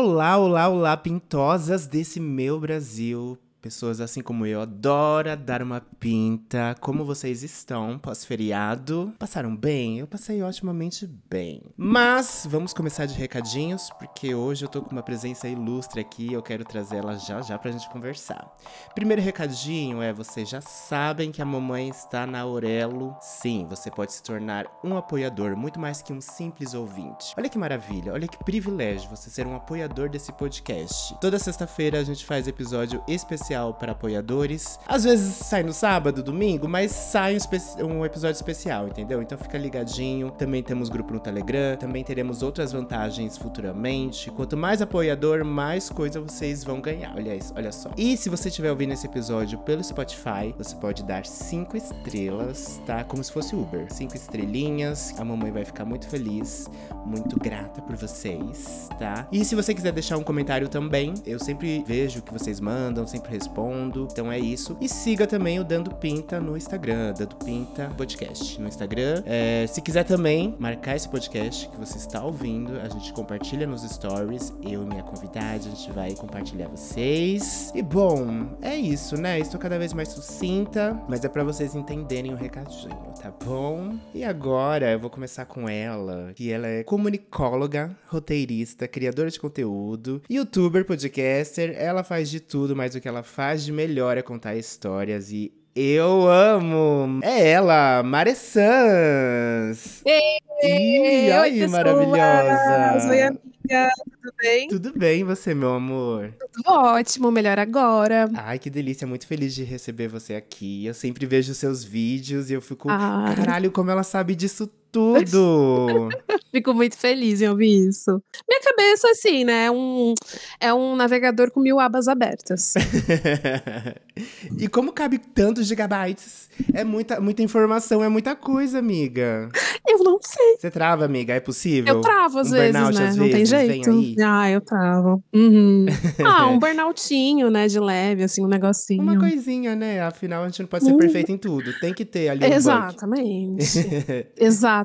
Olá, olá, olá, pintosas desse meu Brasil. Pessoas assim como eu adora dar uma pinta. Como vocês estão pós-feriado? Passaram bem? Eu passei otimamente bem. Mas vamos começar de recadinhos, porque hoje eu tô com uma presença ilustre aqui. Eu quero trazer ela já já pra gente conversar. Primeiro recadinho é: vocês já sabem que a mamãe está na Aurelo. Sim, você pode se tornar um apoiador, muito mais que um simples ouvinte. Olha que maravilha, olha que privilégio você ser um apoiador desse podcast. Toda sexta-feira a gente faz episódio especial especial para apoiadores. Às vezes sai no sábado, domingo, mas sai um, um, episódio especial, entendeu? Então fica ligadinho. Também temos grupo no Telegram, também teremos outras vantagens futuramente. Quanto mais apoiador, mais coisa vocês vão ganhar. Olha isso, olha só. E se você estiver ouvindo esse episódio pelo Spotify, você pode dar cinco estrelas, tá? Como se fosse Uber. Cinco estrelinhas. A mamãe vai ficar muito feliz, muito grata por vocês, tá? E se você quiser deixar um comentário também, eu sempre vejo o que vocês mandam, sempre respondo. Então é isso. E siga também o Dando Pinta no Instagram, Dando Pinta Podcast no Instagram. É, se quiser também marcar esse podcast que você está ouvindo, a gente compartilha nos stories. Eu e minha convidada, a gente vai compartilhar vocês. E bom, é isso, né? Estou cada vez mais sucinta, mas é para vocês entenderem o recadinho, tá bom? E agora eu vou começar com ela, que ela é comunicóloga, roteirista, criadora de conteúdo, youtuber, podcaster. Ela faz de tudo, mas o que ela faz de melhor é contar histórias e eu amo! É ela, Mare Sans! Ei, e aí, oi, maravilhosa! Oi, amiga! Tudo bem? Tudo bem, você, meu amor? Tudo ótimo, melhor agora. Ai, que delícia, muito feliz de receber você aqui. Eu sempre vejo seus vídeos e eu fico, Ah. caralho, como ela sabe disso tudo! Fico muito feliz em ouvir isso. Minha cabeça, assim, né? É um, é um navegador com mil abas abertas. e como cabe tantos gigabytes? É muita, muita informação, é muita coisa, amiga. Eu não sei. Você trava, amiga? É possível? Eu travo às Um vezes, burnout, né? às não tem vezes, jeito. Ah, eu travo. Uhum. Ah, um burnoutinho, né? De leve, assim, um negocinho. Uma coisinha, né? Afinal, a gente não pode ser Hum. perfeito em tudo. Tem que ter ali um bug. Exatamente.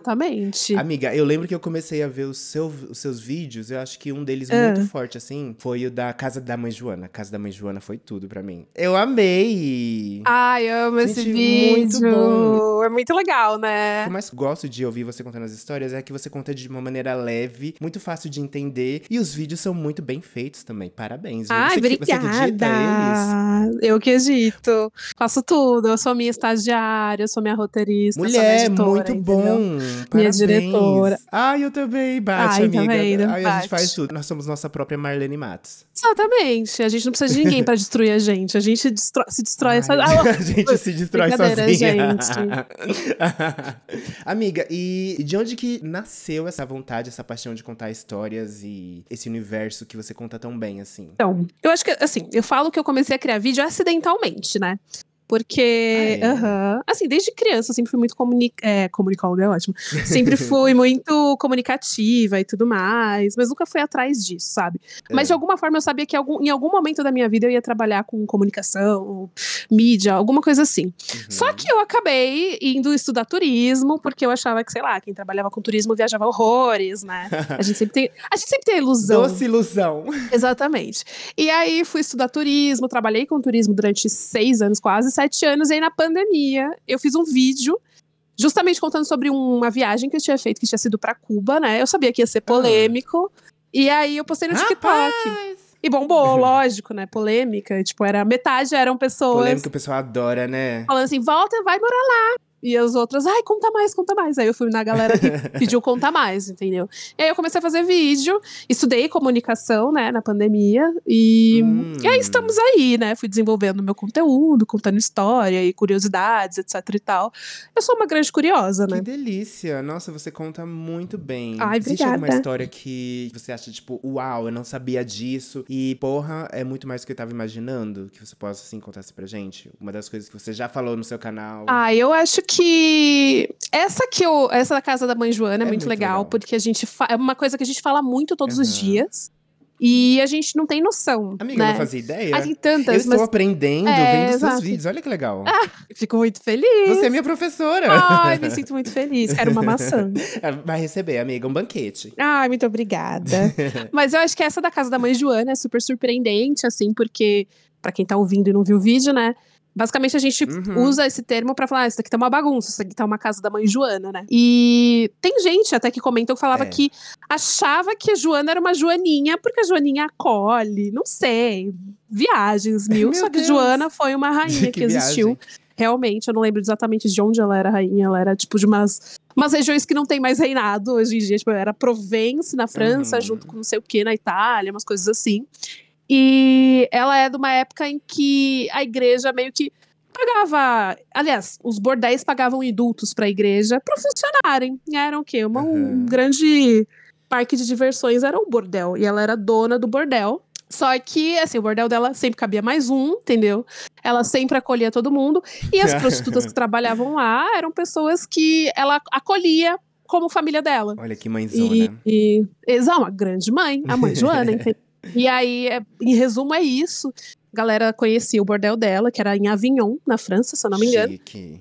Exatamente. Amiga, eu lembro que eu comecei a ver os, seu- os seus vídeos, eu acho que um deles Ah. muito forte, assim, foi o da Casa da Mãe Joana. A Casa da Mãe Joana foi tudo pra mim. Eu amei! Ai, amo esse Gente, vídeo. muito bom. É muito legal, O né? que eu mais gosto de ouvir você contando as histórias é que você conta de uma maneira leve, muito fácil de entender, e os vídeos são muito bem feitos também. Parabéns. viu? Ai, você, que- você edita eles? obrigada. Eu que edito. Faço tudo. Eu sou minha estagiária, eu sou minha roteirista, eu sou minha Mulher, editora, muito entendeu? Bom. Minha Parabéns. diretora. Ai, eu também, bate, Ai, amiga. vendo? Ai, a gente Bate. faz tudo. Nós somos nossa própria Marlene Matos. Exatamente. A gente não precisa de ninguém pra destruir a gente. A gente se destrói. Ai, só- Ah, a gente se destrói sozinha. gente. Amiga, e de onde que nasceu essa vontade, essa paixão de contar histórias e esse universo que você conta tão bem, assim? Então, eu acho que, assim, eu falo que eu comecei a criar vídeo acidentalmente, né? Porque, Ah, é? aham, assim, desde criança eu sempre fui muito comuni é, comunicóloga, é ótimo. Sempre fui muito comunicativa e tudo mais, mas nunca fui atrás disso, sabe? Mas de É. alguma forma eu sabia que algum, em algum momento da minha vida eu ia trabalhar com comunicação, mídia, alguma coisa assim. Uhum. Só que eu acabei indo estudar turismo, porque eu achava que, sei lá, quem trabalhava com turismo viajava horrores, né? A gente sempre tem, a, gente sempre tem a ilusão. Doce ilusão. Exatamente. E aí fui estudar turismo, trabalhei com turismo durante seis anos, quase sete anos, e aí na pandemia eu fiz um vídeo. Justamente contando sobre uma viagem que eu tinha feito, que tinha sido pra Cuba, né? Eu sabia que ia ser polêmico. E aí eu postei no TikTok. Rapaz! E bombou, lógico, né? Polêmica. Tipo, era metade eram pessoas Polêmica o pessoal adora, né? falando assim: volta, vai morar lá. E as outras, ai, conta mais, conta mais. Aí eu fui na galera que pediu conta mais, entendeu? E aí eu comecei a fazer vídeo, estudei comunicação, né, na pandemia. E, Hum. e aí estamos aí, né? Fui desenvolvendo meu conteúdo, contando história e curiosidades, etc e tal. Eu sou uma grande curiosa, Que né? delícia! Nossa, você conta muito bem. Ai, Existe alguma obrigada. história que você acha, tipo, uau, eu não sabia disso e, porra, é muito mais do que eu tava imaginando? Que você possa, assim, contar isso pra gente? Uma das coisas que você já falou no seu canal. Ah, eu acho que essa que eu, essa da casa da mãe Joana é, É muito, muito legal, legal. porque a gente fa- é uma coisa que a gente fala muito todos os Aham. dias. E a gente não tem noção. Amiga, eu né? não fazia ideia. Ah, tem Eu tantas, estou mas aprendendo É, vendo seus exato. vídeos. Olha que legal. fico muito feliz. Você é minha professora. Ai, me sinto muito feliz. Quero uma maçã. Vai receber, amiga, um banquete. Ai, muito obrigada. Mas eu acho que essa da casa da mãe Joana é super surpreendente, assim, porque, pra quem tá ouvindo e não viu o vídeo, né? Basicamente, a gente Uhum. usa esse termo pra falar, ah, isso daqui tá uma bagunça, isso aqui tá uma casa da mãe Joana, né? E tem gente até que comentou que falava É. que achava que a Joana era uma Joaninha, porque a Joaninha acolhe, não sei, viagens mil. Meu só que Deus. Joana foi uma rainha que, Que existiu. Realmente, eu não lembro exatamente de onde ela era rainha. Ela era, tipo, de umas, umas regiões que não tem mais reinado hoje em dia. Tipo, era Provence, na França, Uhum. junto com não sei o que, na Itália, umas coisas assim. E ela é de uma época em que a igreja meio que pagava. Aliás, os bordéis pagavam indultos pra igreja pra funcionarem. Eram o quê? Uma, Um Uhum. grande parque de diversões era um bordel. E ela era dona do bordel. Só que, assim, o bordel dela sempre cabia mais um, entendeu? Ela sempre acolhia todo mundo. E as prostitutas que trabalhavam lá eram pessoas que ela acolhia como família dela. Olha que mãezona. E, e exa, uma grande mãe, a mãe Joana, entendeu? E aí, é- em resumo, é isso. A galera conhecia o bordel dela, que era em Avignon, na França, se eu não me engano. Chique.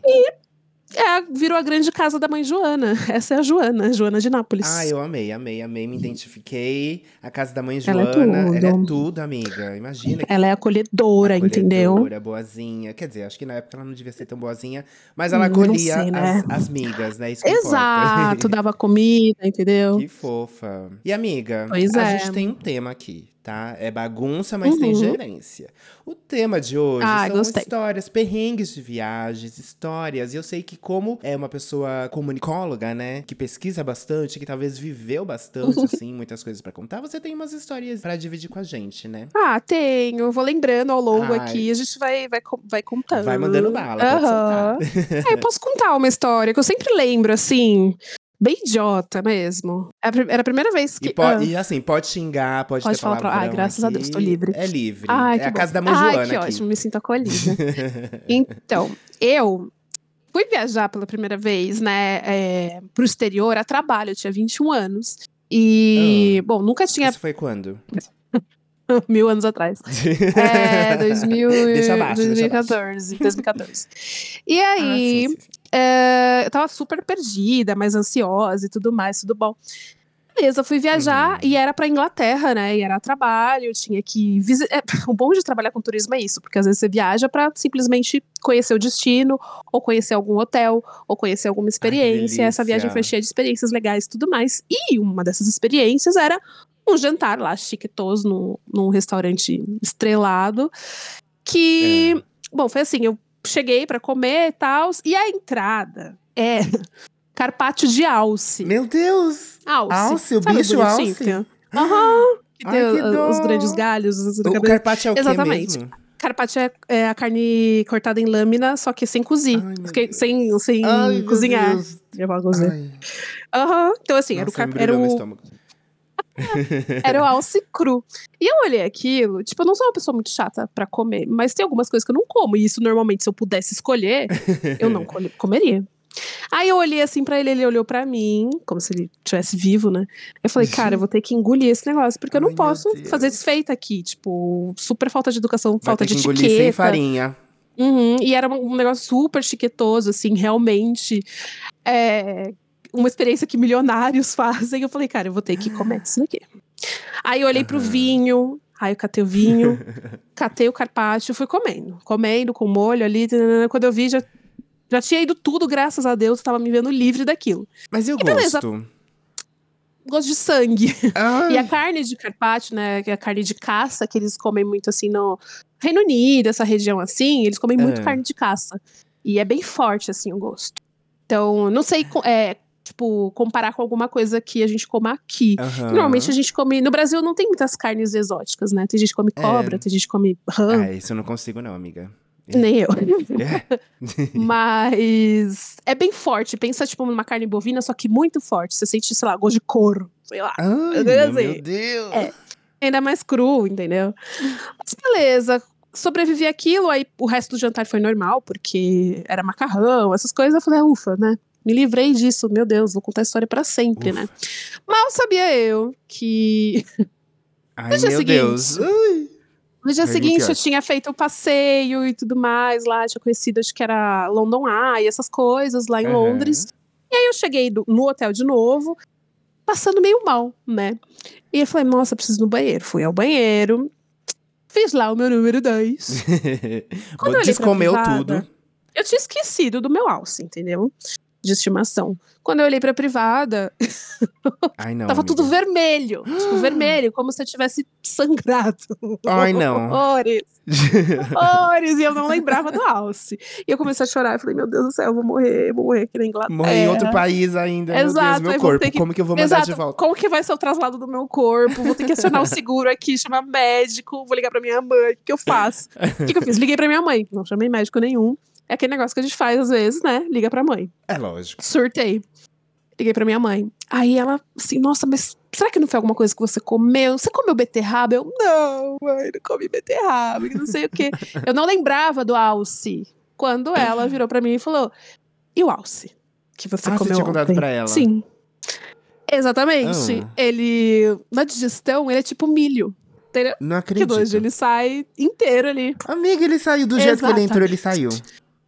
É, virou a grande casa da mãe Joana. Essa é a Joana, Joana de Nápoles. Ah, eu amei, amei, amei. Me identifiquei. A casa da mãe Ela é Joana. tudo. Ela é tudo, amiga. Imagina. Ela é acolhedora, entendeu? acolhedora, boazinha. Quer dizer, acho que na época ela não devia ser tão boazinha, mas ela Hum, acolhia sei, né? as, as migas, né? Isso Exato, dava comida, entendeu? Que fofa. E amiga, Pois a é. gente tem um tema aqui, tá? É bagunça, mas tem Uhum. gerência. O tema de hoje Ah, são gostei. histórias, perrengues de viagens, histórias. E eu sei que como é uma pessoa comunicóloga, né, que pesquisa bastante, que talvez viveu bastante, assim, muitas coisas pra contar, você tem umas histórias pra dividir com a gente, né? Ah, tenho. Eu vou lembrando ao longo Ai. aqui, a gente vai, vai, vai contando. Vai mandando bala, pode Aham. É, eu posso contar uma história que eu sempre lembro, assim, bem idiota mesmo. É a Era a primeira vez que. E, po- ah. e, assim, pode xingar, pode, Pode ter falar pra- palavrão Ai, graças a aqui. Deus, tô livre. É livre. Ai, é a bom. casa da mãe Ai, que aqui. ótimo, me sinto acolhida. então, eu fui viajar pela primeira vez, né, é, pro exterior a trabalho, eu tinha 21 anos. E, bom, nunca tinha Isso foi quando? mil anos atrás. É, 2000, e- Deixa abaixo, deixa 2014, 2014. E Ah, aí, sim, sim, sim. É, eu tava super perdida, mais ansiosa e tudo mais, tudo bom. Beleza, fui viajar Uhum. e era pra Inglaterra, né? E era trabalho, eu tinha que visitar. o bom de trabalhar com turismo é isso, porque às vezes você viaja pra simplesmente conhecer o destino, ou conhecer algum hotel, ou conhecer alguma experiência. Essa viagem foi cheia de experiências legais e tudo mais. E uma dessas experiências era um jantar lá, chiquetoso, num, num restaurante estrelado. Que, É. bom, foi assim: eu cheguei pra comer e tal, e a entrada é carpaccio de alce. Meu Deus! Alce. Alce, o Sabe bicho bonitinho alce? tem? Aham. Que Ai, tem que os, grandes galhos. Os, O carpaccio é o Exatamente. quê mesmo? Carpaccio é, é a carne cortada em lâmina, só que sem cozir. Ai, sem sem Ai, cozinhar. Eu falar cozinhar. Aham. Então, assim, era o, nossa, car- era, o, estômago. era o alce cru. E eu olhei aquilo, tipo, eu não sou uma pessoa muito chata pra comer, mas tem algumas coisas que eu não como. E isso, normalmente, se eu pudesse escolher, eu não comeria. Aí eu olhei assim pra ele, ele olhou pra mim, como se ele estivesse vivo, né? Eu falei, cara, eu vou ter que engolir esse negócio, porque eu não posso fazer desfeita aqui. Tipo, super falta de educação, Vai falta de que engolir etiqueta. sem farinha. Uhum, e era um um negócio super chiquetoso, assim, realmente. É, uma experiência que milionários fazem. Eu falei, cara, eu vou ter que comer isso daqui. Aí eu olhei pro Aham. vinho, aí eu catei o vinho, catei o carpaccio, fui comendo. Comendo com molho ali. Quando eu vi, já, já tinha ido tudo, graças a Deus, eu tava me vendo livre daquilo. Mas e o E beleza. gosto? Gosto de sangue. Ai, E a carne de carpaccio, né, que é a carne de caça, que eles comem muito assim no Reino Unido, essa região assim, eles comem muito É. carne de caça. E é bem forte, assim, o gosto. Então, não sei, é, tipo, comparar com alguma coisa que a gente coma aqui. aham. Normalmente a gente come. No Brasil não tem muitas carnes exóticas, né? Tem gente que come É. cobra, tem gente que come rã, Ah, isso eu não consigo não, amiga. nem eu. É. Mas é bem forte. Pensa, tipo, numa carne bovina, só que muito forte. Você sente, sei lá, gosto de couro, sei lá. Ai, meu, sei. meu Deus. É. Ainda mais cru, entendeu? Mas beleza. Sobrevivi aquilo, aí o resto do jantar foi normal, porque era macarrão, essas coisas. Eu falei, ah, ufa, né? Me livrei disso, meu Deus, vou contar a história pra sempre, né? Mal sabia eu que Ai, No dia meu seguinte. Deus. Ai. No dia Ai, seguinte, eu tinha feito o passeio e tudo mais lá. Tinha conhecido, acho que era London Eye, essas coisas lá em Aham. Londres. E aí eu cheguei do- no hotel de novo, passando meio mal, né? E eu falei, nossa, preciso ir no banheiro. Fui ao banheiro, fiz lá o meu número 10. Quando eu olhei pra Descomeu privada, tudo. Eu tinha esquecido do meu alce, entendeu? De estimação. Quando eu olhei pra privada, Ai, não. tava amiga. tudo vermelho. tipo, vermelho, como se eu tivesse sangrado. Ai, não. Horrores. Horrores. E eu não lembrava do alce. E eu comecei a chorar. Eu falei, meu Deus do céu, eu vou morrer, vou morrer aqui na Inglaterra. Morrer em outro país ainda. meu Exato, Deus, meu aí vou corpo. que- Como que eu vou mandar Exato. de volta? Como que vai ser o traslado do meu corpo? Vou ter que acionar o seguro aqui, chamar médico, vou ligar pra minha mãe. O que, eu faço? O que, que eu fiz? Liguei pra minha mãe. Não chamei médico nenhum. É aquele negócio que a gente faz às vezes, né? Liga pra mãe. É lógico. Surtei. Liguei pra minha mãe. Aí ela, assim, nossa, mas será que não foi alguma coisa que você comeu? Você comeu beterraba? Eu, não, mãe, não comi beterraba, que não sei o quê. Eu não lembrava do alce. Quando ela virou pra mim e falou: E o alce? Que você Ah, você comeu tinha contado ontem?" pra ela. Sim. Exatamente. Ah. Ele. Na digestão, ele é tipo milho. Não Que acredito. doido, ele sai inteiro ali. Amiga, ele saiu do jeito que ele entrou, ele saiu.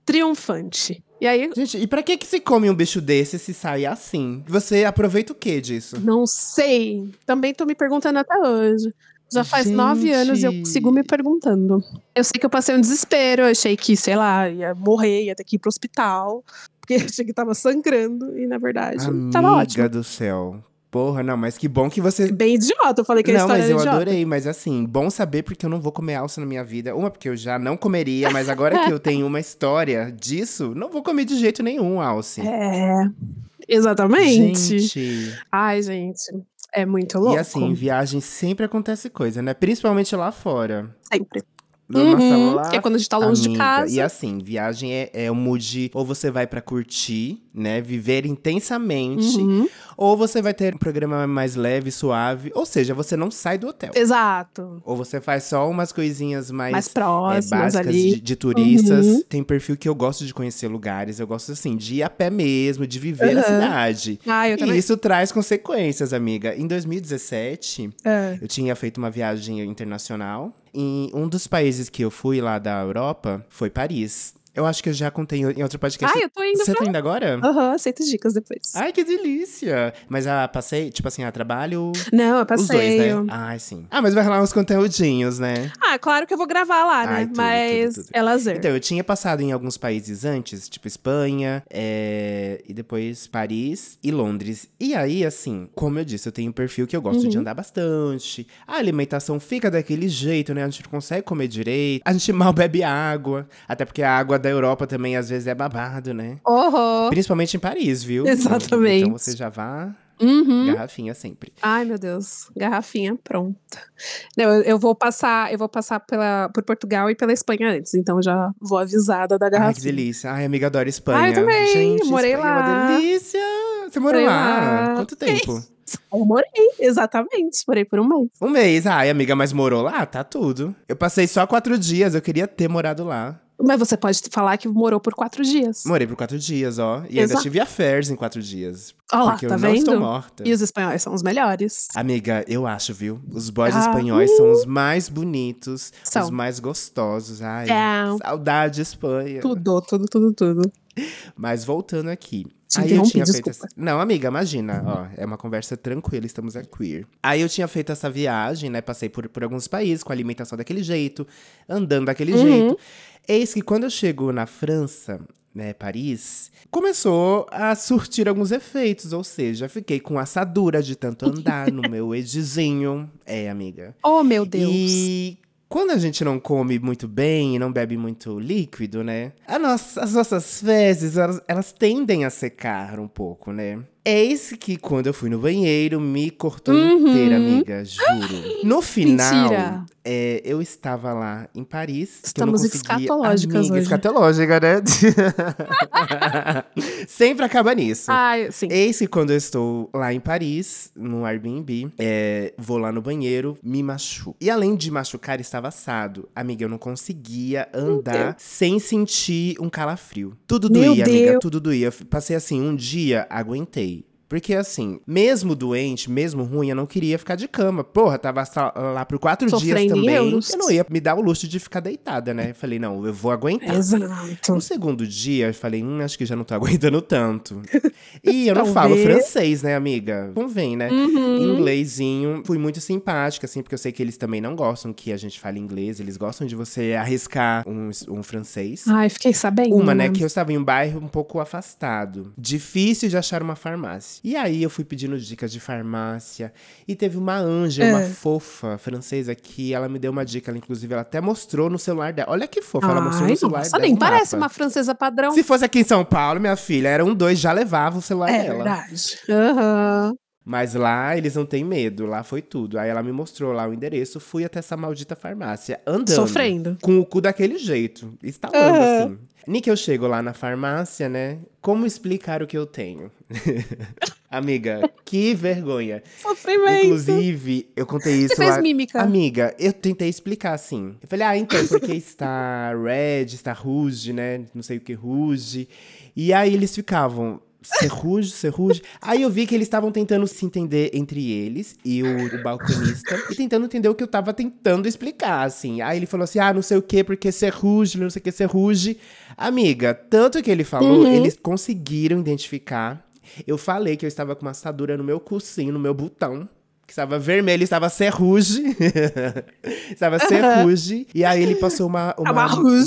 Triunfante. E aí, Gente, e pra que que se come um bicho desse se sai assim? Você aproveita o que disso? Não sei. Também tô me perguntando até hoje. Já faz nove anos e eu Gente. sigo me perguntando. Eu sei que eu passei um desespero, eu achei que, sei lá, ia morrer, ia ter que ir pro hospital. Porque eu achei que tava sangrando e, na verdade, tava Amiga ótimo. do céu. Porra, não, mas que bom que você. Bem idiota, eu falei que a Não, mas eu idiota. adorei, mas assim, bom saber porque eu não vou comer alça na minha vida. Uma, porque eu já não comeria, mas agora que eu tenho uma história disso, não vou comer de jeito nenhum alce. É, exatamente. Gente. Ai, gente, é muito louco. E assim, em viagem sempre acontece coisa, né? Principalmente lá fora. Sempre. Nossa, Uhum, lá que é quando a gente tá longe de Amiga, casa. E assim, viagem é, é um mood, ou você vai pra curtir, né, viver intensamente, Uhum, ou você vai ter um programa mais leve, suave, ou seja, você não sai do hotel. Exato. Ou você faz só umas coisinhas mais, Mais é, próximas básicas ali. de, de turistas. Uhum. Tem perfil que eu gosto de conhecer lugares, eu gosto assim, de ir a pé mesmo, de viver na Uhum. cidade. Ah, eu E também. isso traz consequências, amiga. Em 2017, É. eu tinha feito uma viagem internacional. E um dos países que eu fui lá da Europa foi Paris. Eu acho que eu já contei em outro podcast. Ai, eu tô indo Você pra... tá indo agora? Aham, aceito dicas depois. Ai, que delícia! Mas a passei, tipo assim, a trabalho. Não, eu Os dois, né? Ai, sim. Ah, mas vai rolar uns conteúdinhos, né? Ah, claro que eu vou gravar lá, né? Ai, tudo, Mas tudo, tudo. é lazer. Então, eu tinha passado em alguns países antes, tipo Espanha, é, e depois Paris e Londres. E aí, assim, como eu disse, eu tenho um perfil que eu gosto de Uhum. andar bastante. A alimentação fica daquele jeito, né? A gente não consegue comer direito. A gente mal bebe água. Até porque a água da Europa também, às vezes, é babado, né? Horror. Principalmente em Paris, viu? Exatamente. Então você já vá Uhum. garrafinha sempre. Ai, meu Deus. Garrafinha pronta. Não, eu, eu vou passar, eu vou passar pela, por Portugal e pela Espanha antes, então já vou avisada da Ai, que garrafinha. delícia. Ai, amiga, adoro Espanha. Ai, eu também. Gente, Morei Espanha É lá. uma delícia. Você morou Morei lá? lá. Quanto tempo? Eu morei, exatamente. Morei por um mês. Um mês. Ai, amiga, mas morou lá? Tá tudo. Eu passei só quatro dias, eu queria ter morado lá. Mas você pode falar que morou por quatro dias. Morei por quatro dias, ó. E ainda Exato. tive affairs em quatro dias. Olha lá, porque tá eu não vendo? estou morta. E os espanhóis são os melhores. Amiga, eu acho, viu? Os boys Ah, espanhóis são os mais bonitos, São. os mais gostosos. Ai, É. saudade Espanha. Tudo, tudo, tudo, tudo. Mas voltando aqui. Te aí eu tinha feito desculpa. essa... Não, amiga, imagina, ó, é uma conversa tranquila, estamos queer. Aí eu tinha feito essa viagem, né, passei por, por alguns países com alimentação daquele jeito, andando daquele Uhum. jeito. Eis que quando eu chego na França, né, Paris, começou a surtir alguns efeitos, ou seja, fiquei com assadura de tanto andar no meu edizinho. É, amiga. Oh, meu Deus. E quando a gente não come muito bem e não bebe muito líquido, né? nossa- as nossas fezes, elas, elas tendem a secar um pouco, né? Eis que quando eu fui no banheiro, me cortou Uhum. inteira, amiga, juro. No final, é, eu estava lá em Paris. Estamos conseguia... escatológicas Amiga, hoje. escatológica, né? Sempre acaba nisso. Ai, sim. Eis que quando eu estou lá em Paris, no Airbnb, é, vou lá no banheiro, me machuco. E além de machucar, estava assado. Amiga, eu não conseguia andar sem sentir um calafrio. Tudo Meu doía, amiga, Deus. tudo doía. Passei assim, um dia, aguentei. Porque assim, mesmo doente, mesmo ruim, eu não queria ficar de cama. Porra, tava lá por quatro Sofrendo dias também. euros. Eu não ia me dar o luxo de ficar deitada, né? Eu falei, não, eu vou aguentar. Exato. No segundo dia, eu falei, hum, acho que já não tô aguentando tanto. E eu não falo francês, né, amiga? Convém, né? Uhum. Inglesinho. Fui muito simpática, assim, porque eu sei que eles também não gostam que a gente fale inglês. Eles gostam de você arriscar um, um francês. Ai, fiquei sabendo. Uma, né, que eu estava em um bairro um pouco afastado. Difícil de achar uma farmácia. E aí eu fui pedindo dicas de farmácia. E teve uma anja, uma É. fofa francesa, que ela me deu uma dica. Ela, inclusive, ela até mostrou no celular dela. Olha que fofa, ela mostrou Ai, no celular nossa, dela. nem um parece mapa. uma francesa padrão. Se fosse aqui em São Paulo, minha filha, era um dois, já levava o celular é dela. verdade. Aham. Mas lá eles não têm medo, lá foi tudo. Aí ela me mostrou lá o endereço, fui até essa maldita farmácia, andando. Sofrendo. Com o cu daquele jeito, instalando Aham. assim. Nem que eu chego lá na farmácia, né? Como explicar o que eu tenho? Amiga, que vergonha. Sofrimento. Inclusive, eu contei isso Você fez lá. mímica. Amiga, eu tentei explicar assim. Eu falei, ah, então, porque está red, está rouge, né? Não sei o que rouge. E aí eles ficavam. Serruge, serruge. Aí eu vi que eles estavam tentando se entender entre eles e o, o balconista. E tentando entender o que eu tava tentando explicar, assim. Aí ele falou assim: ah, não sei o que, porque serruge, não sei o que, serruge. Amiga, tanto que ele falou, Uhum. eles conseguiram identificar. Eu falei que eu estava com uma assadura no meu cursinho, no meu botão. Que estava vermelho, estava serruge. estava serruge. E aí ele passou uma, uma,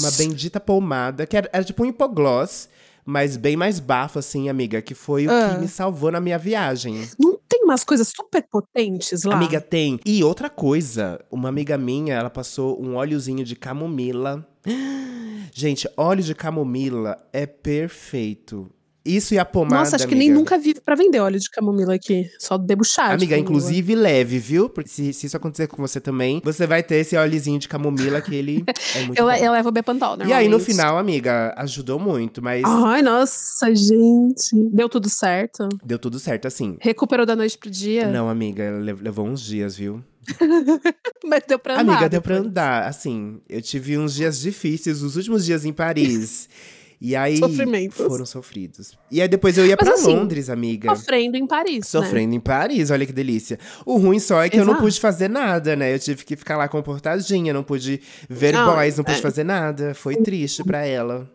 Uma bendita pomada, que era, era tipo um hipogloss, mas bem mais bafo, assim, amiga, que foi o Ah. que me salvou na minha viagem. Não tem umas coisas super potentes lá? Amiga, tem. E outra coisa, uma amiga minha, ela passou um óleozinho de camomila. Gente, óleo de camomila é perfeito. Isso e a pomada, Nossa, acho que amiga. nem nunca vi pra vender óleo de camomila aqui. Só bebo chá. de Amiga, camomila. inclusive leve, viu? Porque se, se isso acontecer com você também, você vai ter esse óleozinho de camomila que ele é muito Eu, bom. eu levo Bepantol, E aí, no final, amiga, ajudou muito, mas Ai, nossa, gente. Deu tudo certo? deu tudo certo, assim. Recuperou da noite pro dia? Não, amiga, le- levou uns dias, viu? Mas deu pra andar. Amiga, deu pra andar. Assim, eu tive uns dias difíceis, os últimos dias em Paris. E aí Sofrimentos. foram sofridos. E aí depois eu ia Mas pra assim, Londres, amiga. Sofrendo em Paris, né? Sofrendo em Paris, olha que delícia. O ruim só é que eu não Exato. pude fazer nada, né? Eu tive que ficar lá comportadinha, não pude ver Não, boys, não pude é. fazer nada. Foi triste pra ela.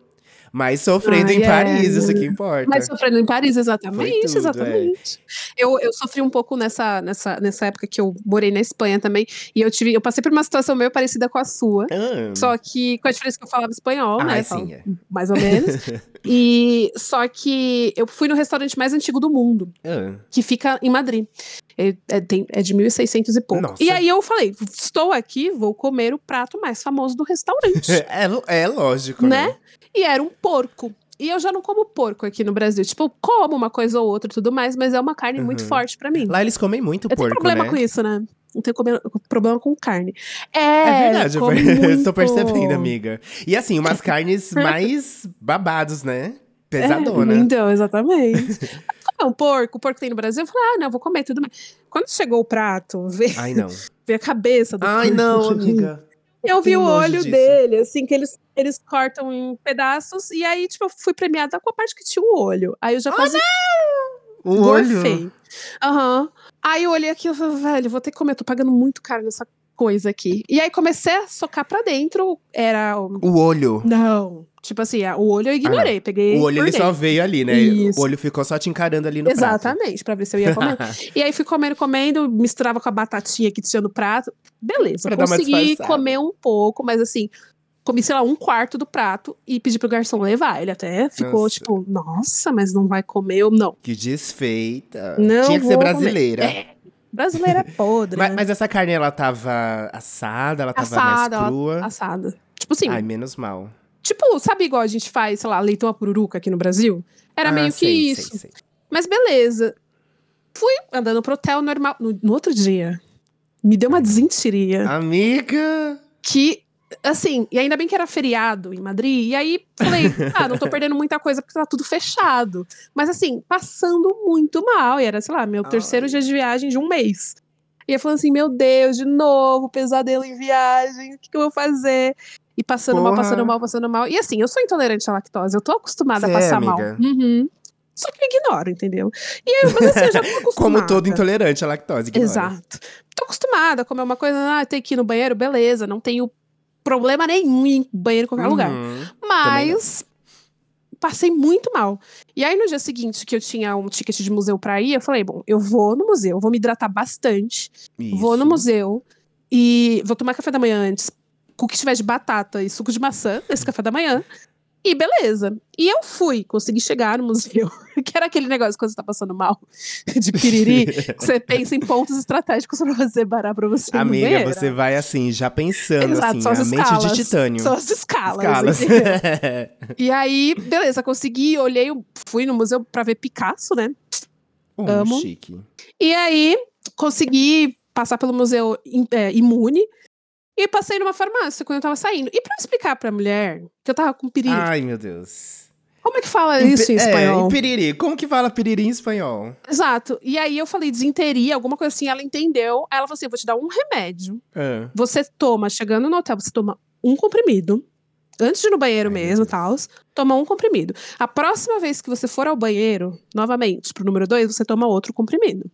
Mas sofrendo Ai, em é. Paris, isso que importa. Mas sofrendo em Paris, exatamente, tudo, é. exatamente. Eu, eu sofri um pouco nessa, nessa, nessa época que eu morei na Espanha também. E eu tive, eu passei por uma situação meio parecida com a sua. Ah, Só que com a diferença que eu falava espanhol, ah, né? sim, é. Mais ou menos. e só que eu fui no restaurante mais antigo do mundo, Ah, que fica em Madrid. É, é, tem- é de 1600 e pouco. Nossa. E aí eu falei: estou aqui, vou comer o prato mais famoso do restaurante. é, é lógico, né? né? E era um porco. E eu já não como porco aqui no Brasil. Tipo, eu como uma coisa ou outra e tudo mais, mas é uma carne muito Uhum. forte pra mim. Lá eles comem muito eu tenho porco, problema né? com isso, né? Não tenho come- problema com carne. É, É verdade, eu muito. estou percebendo, amiga. E assim, umas carnes mais babados, né? Pesadona. É, então, exatamente. Comer um porco, o porco tem no Brasil, eu falei, ah, não, vou comer tudo mais. Quando chegou o prato, veio, Ai, não. veio a cabeça do Ai, porco. não, amiga. Eu vi o olho disso. dele, assim, que eles, eles cortam em pedaços, e aí, tipo, eu fui premiada com a parte que tinha o olho. Aí eu já quase O olho. gorfei. Aham. Aí eu olhei aqui e falei, velho, vou ter que comer, tô pagando muito caro nessa coisa aqui. E aí comecei a socar pra dentro, era... o- olho. Não, tipo assim, o olho eu ignorei, peguei O olho ele só veio ali, né? Isso. O olho ficou só te encarando ali no Exatamente, pra ver se eu ia comer. e aí fui comendo, comendo, misturava com a batatinha que tinha no prato. Beleza, Pra consegui comer um pouco, mas assim, comi, sei lá, um quarto do prato e pedi pro garçom levar. Ele até ficou Nossa. tipo, nossa, mas não vai comer? Eu, não. Que desfeita. Não Tinha que ser brasileira. É, brasileira é podre, Mas, né? mas essa carne, ela tava assada, ela tava Assada, mais crua. Assada. Tipo assim, Ai, menos mal. tipo, sabe igual a gente faz, sei lá, leitão a pururuca aqui no Brasil? Era Ah, meio que sei, isso. sei, sei. Mas beleza. Fui andando pro hotel normal. No, no outro dia, me deu uma desentiria. Amiga! Que, assim, e ainda bem que era feriado em Madrid. E aí falei, ah, não tô perdendo muita coisa porque tá tudo fechado. Mas assim, passando muito mal. E era, sei lá, meu terceiro dia de viagem de um mês. E eu falando assim, meu Deus, de novo, pesadelo em viagem, o que, que eu vou fazer? E passando mal, Porra. passando mal, passando mal. E assim, eu sou intolerante à lactose, eu tô acostumada Cê a é, passar mal. amiga? Uhum. Só que eu ignoro, entendeu? E aí, mas assim, eu já tô acostumada. Como todo intolerante à lactose. ignora. Exato. Tô acostumada a comer uma coisa, ah, tem que ir no banheiro, beleza, não tenho problema nenhum em banheiro em qualquer lugar. Uhum. Mas passei muito mal. E aí no dia seguinte que eu tinha um ticket de museu pra ir, eu falei, bom, eu vou no museu, vou me hidratar bastante, vou no Isso. museu e vou tomar café da manhã antes, com o que tiver de batata e suco de maçã nesse café da manhã. E beleza. E eu fui, consegui chegar no museu, que era aquele negócio quando você tá passando mal de piriri, você pensa em pontos estratégicos pra você parar pra você Amiga, você vai assim, já pensando Exato, assim, são as a mente escalas. de titânio. São as escalas. Escalas. E aí, beleza, consegui, olhei, fui no museu pra ver Picasso, né? Hum, Amo. chique. E aí, consegui passar pelo museu é, imune e passei numa farmácia quando eu tava saindo. E pra explicar pra mulher que eu tava com piriri, Ai, meu Deus. como é que fala isso em espanhol? É, em piriri. Como que fala piriri em espanhol? Exato. E aí eu falei desinteria, alguma coisa assim, ela entendeu. Aí ela falou assim: eu vou te dar um remédio. Ah. Você toma, chegando no hotel, você toma um comprimido. Antes de ir no banheiro Ai, mesmo, tal, toma um comprimido. A próxima vez que você for ao banheiro, novamente, pro número dois, você toma outro comprimido.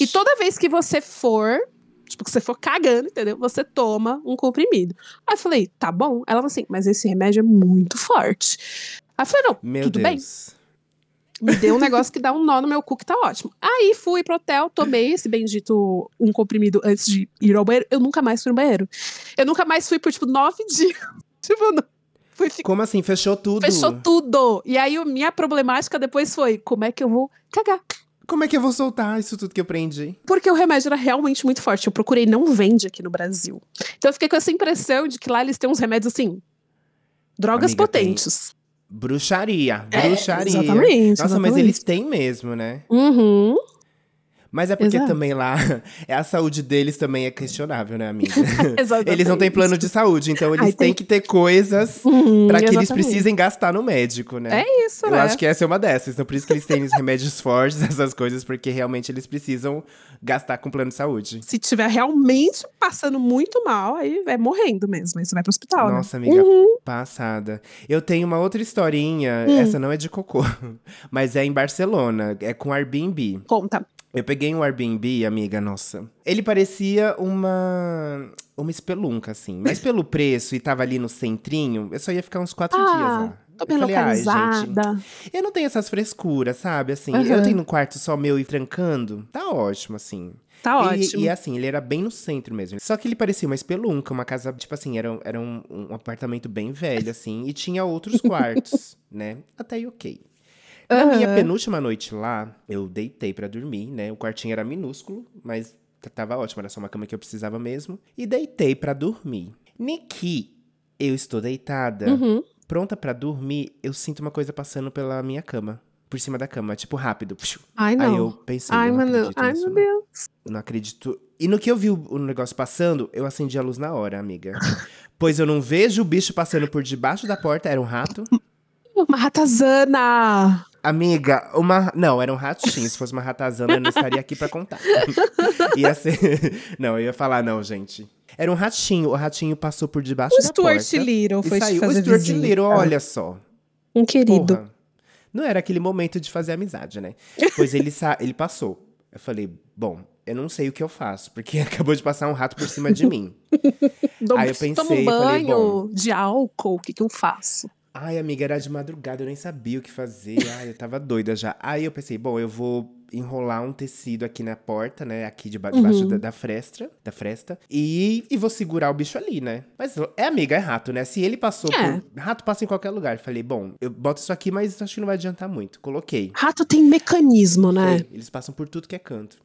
E toda vez que você for, tipo, que você for cagando, entendeu? Você toma um comprimido. Aí eu falei, tá bom. Ela falou assim, mas esse remédio é muito forte. Aí eu falei, não, Meu tudo bem. Deus. Me deu um negócio que dá um nó no meu cu que tá ótimo. Aí fui pro hotel, tomei esse bendito um comprimido antes de ir ao banheiro. Eu nunca mais fui no banheiro. Eu nunca mais fui por, tipo, nove dias. tipo, não. Como assim? Fechou tudo? Fechou tudo. E aí, a minha problemática depois foi: como é que eu vou cagar? Como é que eu vou soltar isso tudo que eu prendi? Porque o remédio era realmente muito forte. Eu procurei, não vende aqui no Brasil. Então eu fiquei com essa impressão de que lá eles têm uns remédios assim. Drogas Amiga, potentes. Bruxaria. É, Bruxaria. exatamente. Nossa, mas exatamente. eles têm mesmo, né? Uhum. Mas é porque Exato. também lá, é a saúde deles também é questionável, né, amiga? Exatamente. eles não têm plano de saúde, então eles Ai, têm tem- que ter coisas Uhum, pra que eles precisem gastar no médico, né? É isso, Eu né? acho que essa é uma dessas. Então, por isso que eles têm os remédios fortes, essas coisas, porque realmente eles precisam gastar com plano de saúde. Se tiver realmente passando muito mal, aí é morrendo mesmo. Aí você vai pro hospital, Nossa, né? amiga, Uhum. passada. Eu tenho uma outra historinha, Hum. essa não é de cocô, mas é em Barcelona, é com Airbnb. Conta. Eu peguei um Airbnb, amiga, nossa. Ele parecia uma uma espelunca, assim. Mas pelo preço e tava ali no centrinho, eu só ia ficar uns quatro dias Ah, lá. tô Eu bem falei, ai, gente, localizada. eu não tenho essas frescuras, sabe? Assim, Aham. eu tenho um quarto só meu e trancando. Tá ótimo, assim. Tá E- ótimo. E, assim, ele era bem no centro mesmo. Só que ele parecia uma espelunca, uma casa, tipo assim, era, um- era um, um apartamento bem velho, assim, e tinha outros quartos, né? Até aí, ok. Na minha penúltima noite lá, eu deitei pra dormir, né? O quartinho era minúsculo, mas tava ótimo, era só uma cama que eu precisava mesmo. E deitei pra dormir. Niki, eu estou deitada, Uhum. pronta pra dormir, eu sinto uma coisa passando pela minha cama. Por cima da cama, tipo rápido. Ai, não. Aí eu pensei, Ai, eu não meu Deus. acredito Ai, nisso, meu não. Deus. Não acredito. E no que eu vi o negócio passando, eu acendi a luz na hora, amiga. pois eu não vejo o bicho passando por debaixo da porta, era um rato. Uma ratazana. Amiga, uma. Não, era um ratinho. Se fosse uma ratazana, eu não estaria aqui pra contar. ia ser. Não, eu ia falar, não, gente. Era um ratinho. O ratinho passou por debaixo O da Stuart porta. Little foi saiu. fazer o Stuart visita. Little, olha só. Um querido. Porra. Não era aquele momento de fazer amizade, né? Pois ele, sa... ele passou. Eu falei, bom, eu não sei o que eu faço, porque acabou de passar um rato por cima de mim. Aí eu pensei, Tomo um falei, banho de álcool, o que, que eu faço? Ai, amiga, era de madrugada, eu nem sabia o que fazer. Ai, eu tava doida já. Aí eu pensei, bom, eu vou enrolar um tecido aqui na porta, né? Aqui deba- debaixo Uhum. da, da fresta, da fresta. E, e vou segurar o bicho ali, né? Mas é amiga, é rato, né? Se ele passou É. por... Rato passa em qualquer lugar. Falei, bom, eu boto isso aqui, mas acho que não vai adiantar muito. Coloquei. Rato tem mecanismo, né? Sei, Eles passam por tudo que é canto.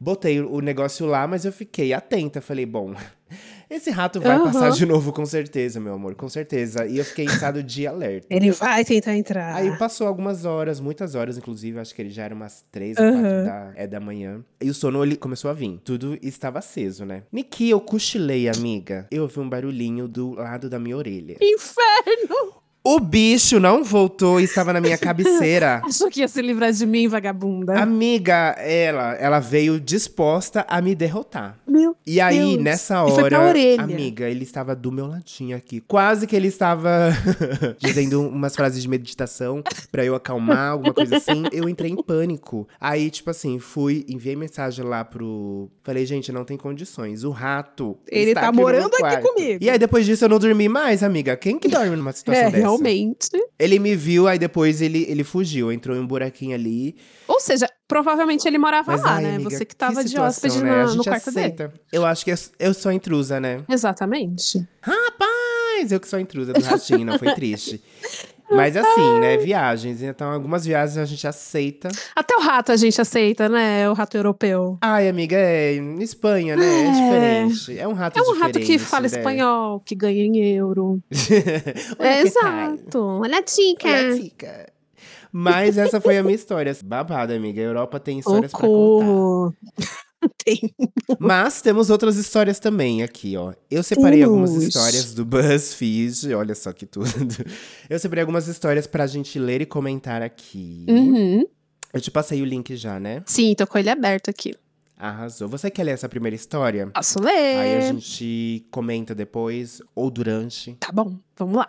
Botei o negócio lá, mas eu fiquei atenta. Falei, bom, esse rato vai Aham. passar de novo, com certeza, meu amor, com certeza. E eu fiquei em estado de alerta. Ele vai tentar entrar. Aí passou algumas horas, muitas horas, inclusive, acho que ele já era umas três ou quatro da, é, da manhã. E o sono ele começou a vir. Tudo estava aceso, né? Niki, eu cochilei, amiga. Eu ouvi um barulhinho do lado da minha orelha. Inferno! O bicho não voltou e estava na minha cabeceira. Achou que ia se livrar de mim, vagabunda. Amiga, ela, ela veio disposta a me derrotar. Meu E aí, Deus. nessa E foi pra hora, orelha. amiga, ele estava do meu ladinho aqui. Quase que ele estava dizendo umas frases de meditação pra eu acalmar, alguma coisa assim. Eu entrei em pânico. Aí, tipo assim, fui, enviei mensagem lá pro. Falei, gente, não tem condições. O rato. Ele está tá aqui morando aqui quarto." comigo. E aí, depois disso, eu não dormi mais, amiga. Quem que dorme numa situação é, dessa? Ele me viu, aí depois ele, ele fugiu, entrou em um buraquinho ali. Ou seja, provavelmente ele morava Mas, lá, ai, né? amiga, Você que tava de situação, hóspede né? na- no quarto dele. aceita. Eu acho que eu, eu sou intrusa, né? Exatamente. Rapaz, eu que sou intrusa do ratinho, não foi triste. Mas assim, né? Viagens. Então, algumas viagens a gente aceita. Até o rato a gente aceita, né? O rato europeu. Ai, amiga, é Espanha, né? É, É. diferente. É um rato É um rato que fala né? espanhol, que ganha em euro. É exato. Olha a tica. Olha, tica. Mas essa foi a minha história. Babada, amiga. A Europa tem histórias pra contar. Tem. Mas temos outras histórias também aqui, ó. Eu separei algumas Temos. histórias do BuzzFeed, olha só que tudo. Eu separei algumas histórias pra gente ler e comentar aqui. Uhum. Eu te passei o link já, né? Sim, tô com ele aberto aqui. Arrasou. Você quer ler essa primeira história? Posso ler? Aí a gente comenta depois ou durante. Tá bom, vamos lá.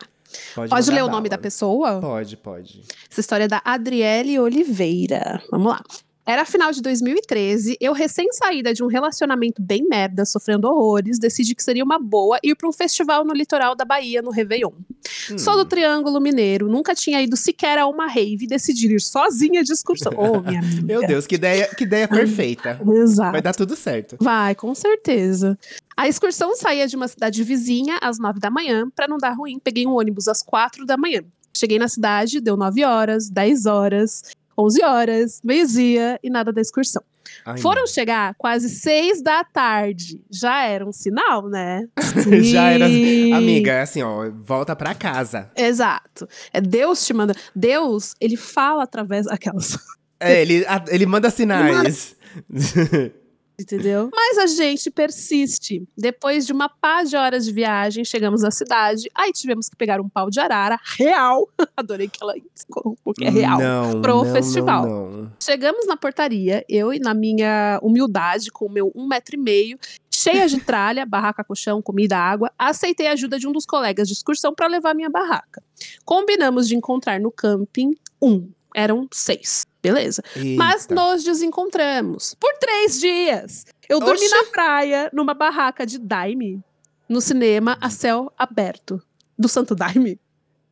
Pode, Pode ler o bala. nome da pessoa? Pode, pode. Essa história é da Adriele Oliveira. Vamos lá. Era final de 2013, eu recém-saída de um relacionamento bem merda, sofrendo horrores, decidi que seria uma boa ir para um festival no litoral da Bahia, no Réveillon. Sou do Triângulo Mineiro, nunca tinha ido sequer a uma rave e decidi ir sozinha de excursão. Ô, minha amiga. Meu Deus, que ideia, que ideia perfeita. Exato. Vai dar tudo certo. Vai, com certeza. A excursão saía de uma cidade vizinha às nove da manhã. Pra não dar ruim, peguei um ônibus às quatro da manhã. Cheguei na cidade, deu nove horas, dez horas, onze horas, meio-dia e nada da excursão. Ai, Foram não. chegar quase seis da tarde. Já era um sinal, né? Já era. Amiga, é assim, ó, volta pra casa. Exato. É Deus te manda. Deus, ele fala através daquelas. É, ele, ele manda sinais. Entendeu? Mas a gente persiste. Depois de uma pá de horas de viagem, chegamos na cidade. Aí tivemos que pegar um pau de arara real. Adorei que ela colocou que é real. Não, pro não, festival. Não, não. Chegamos na portaria, eu e na minha humildade, com o meu um metro e meio, cheia de tralha, barraca, colchão, comida, água, aceitei a ajuda de um dos colegas de excursão para levar minha barraca. Combinamos de encontrar no camping um. Eram seis. Beleza. Mas Eita. nos desencontramos por três dias. Eu dormi na praia, numa barraca de Daime, no cinema a céu aberto. Do Santo Daime?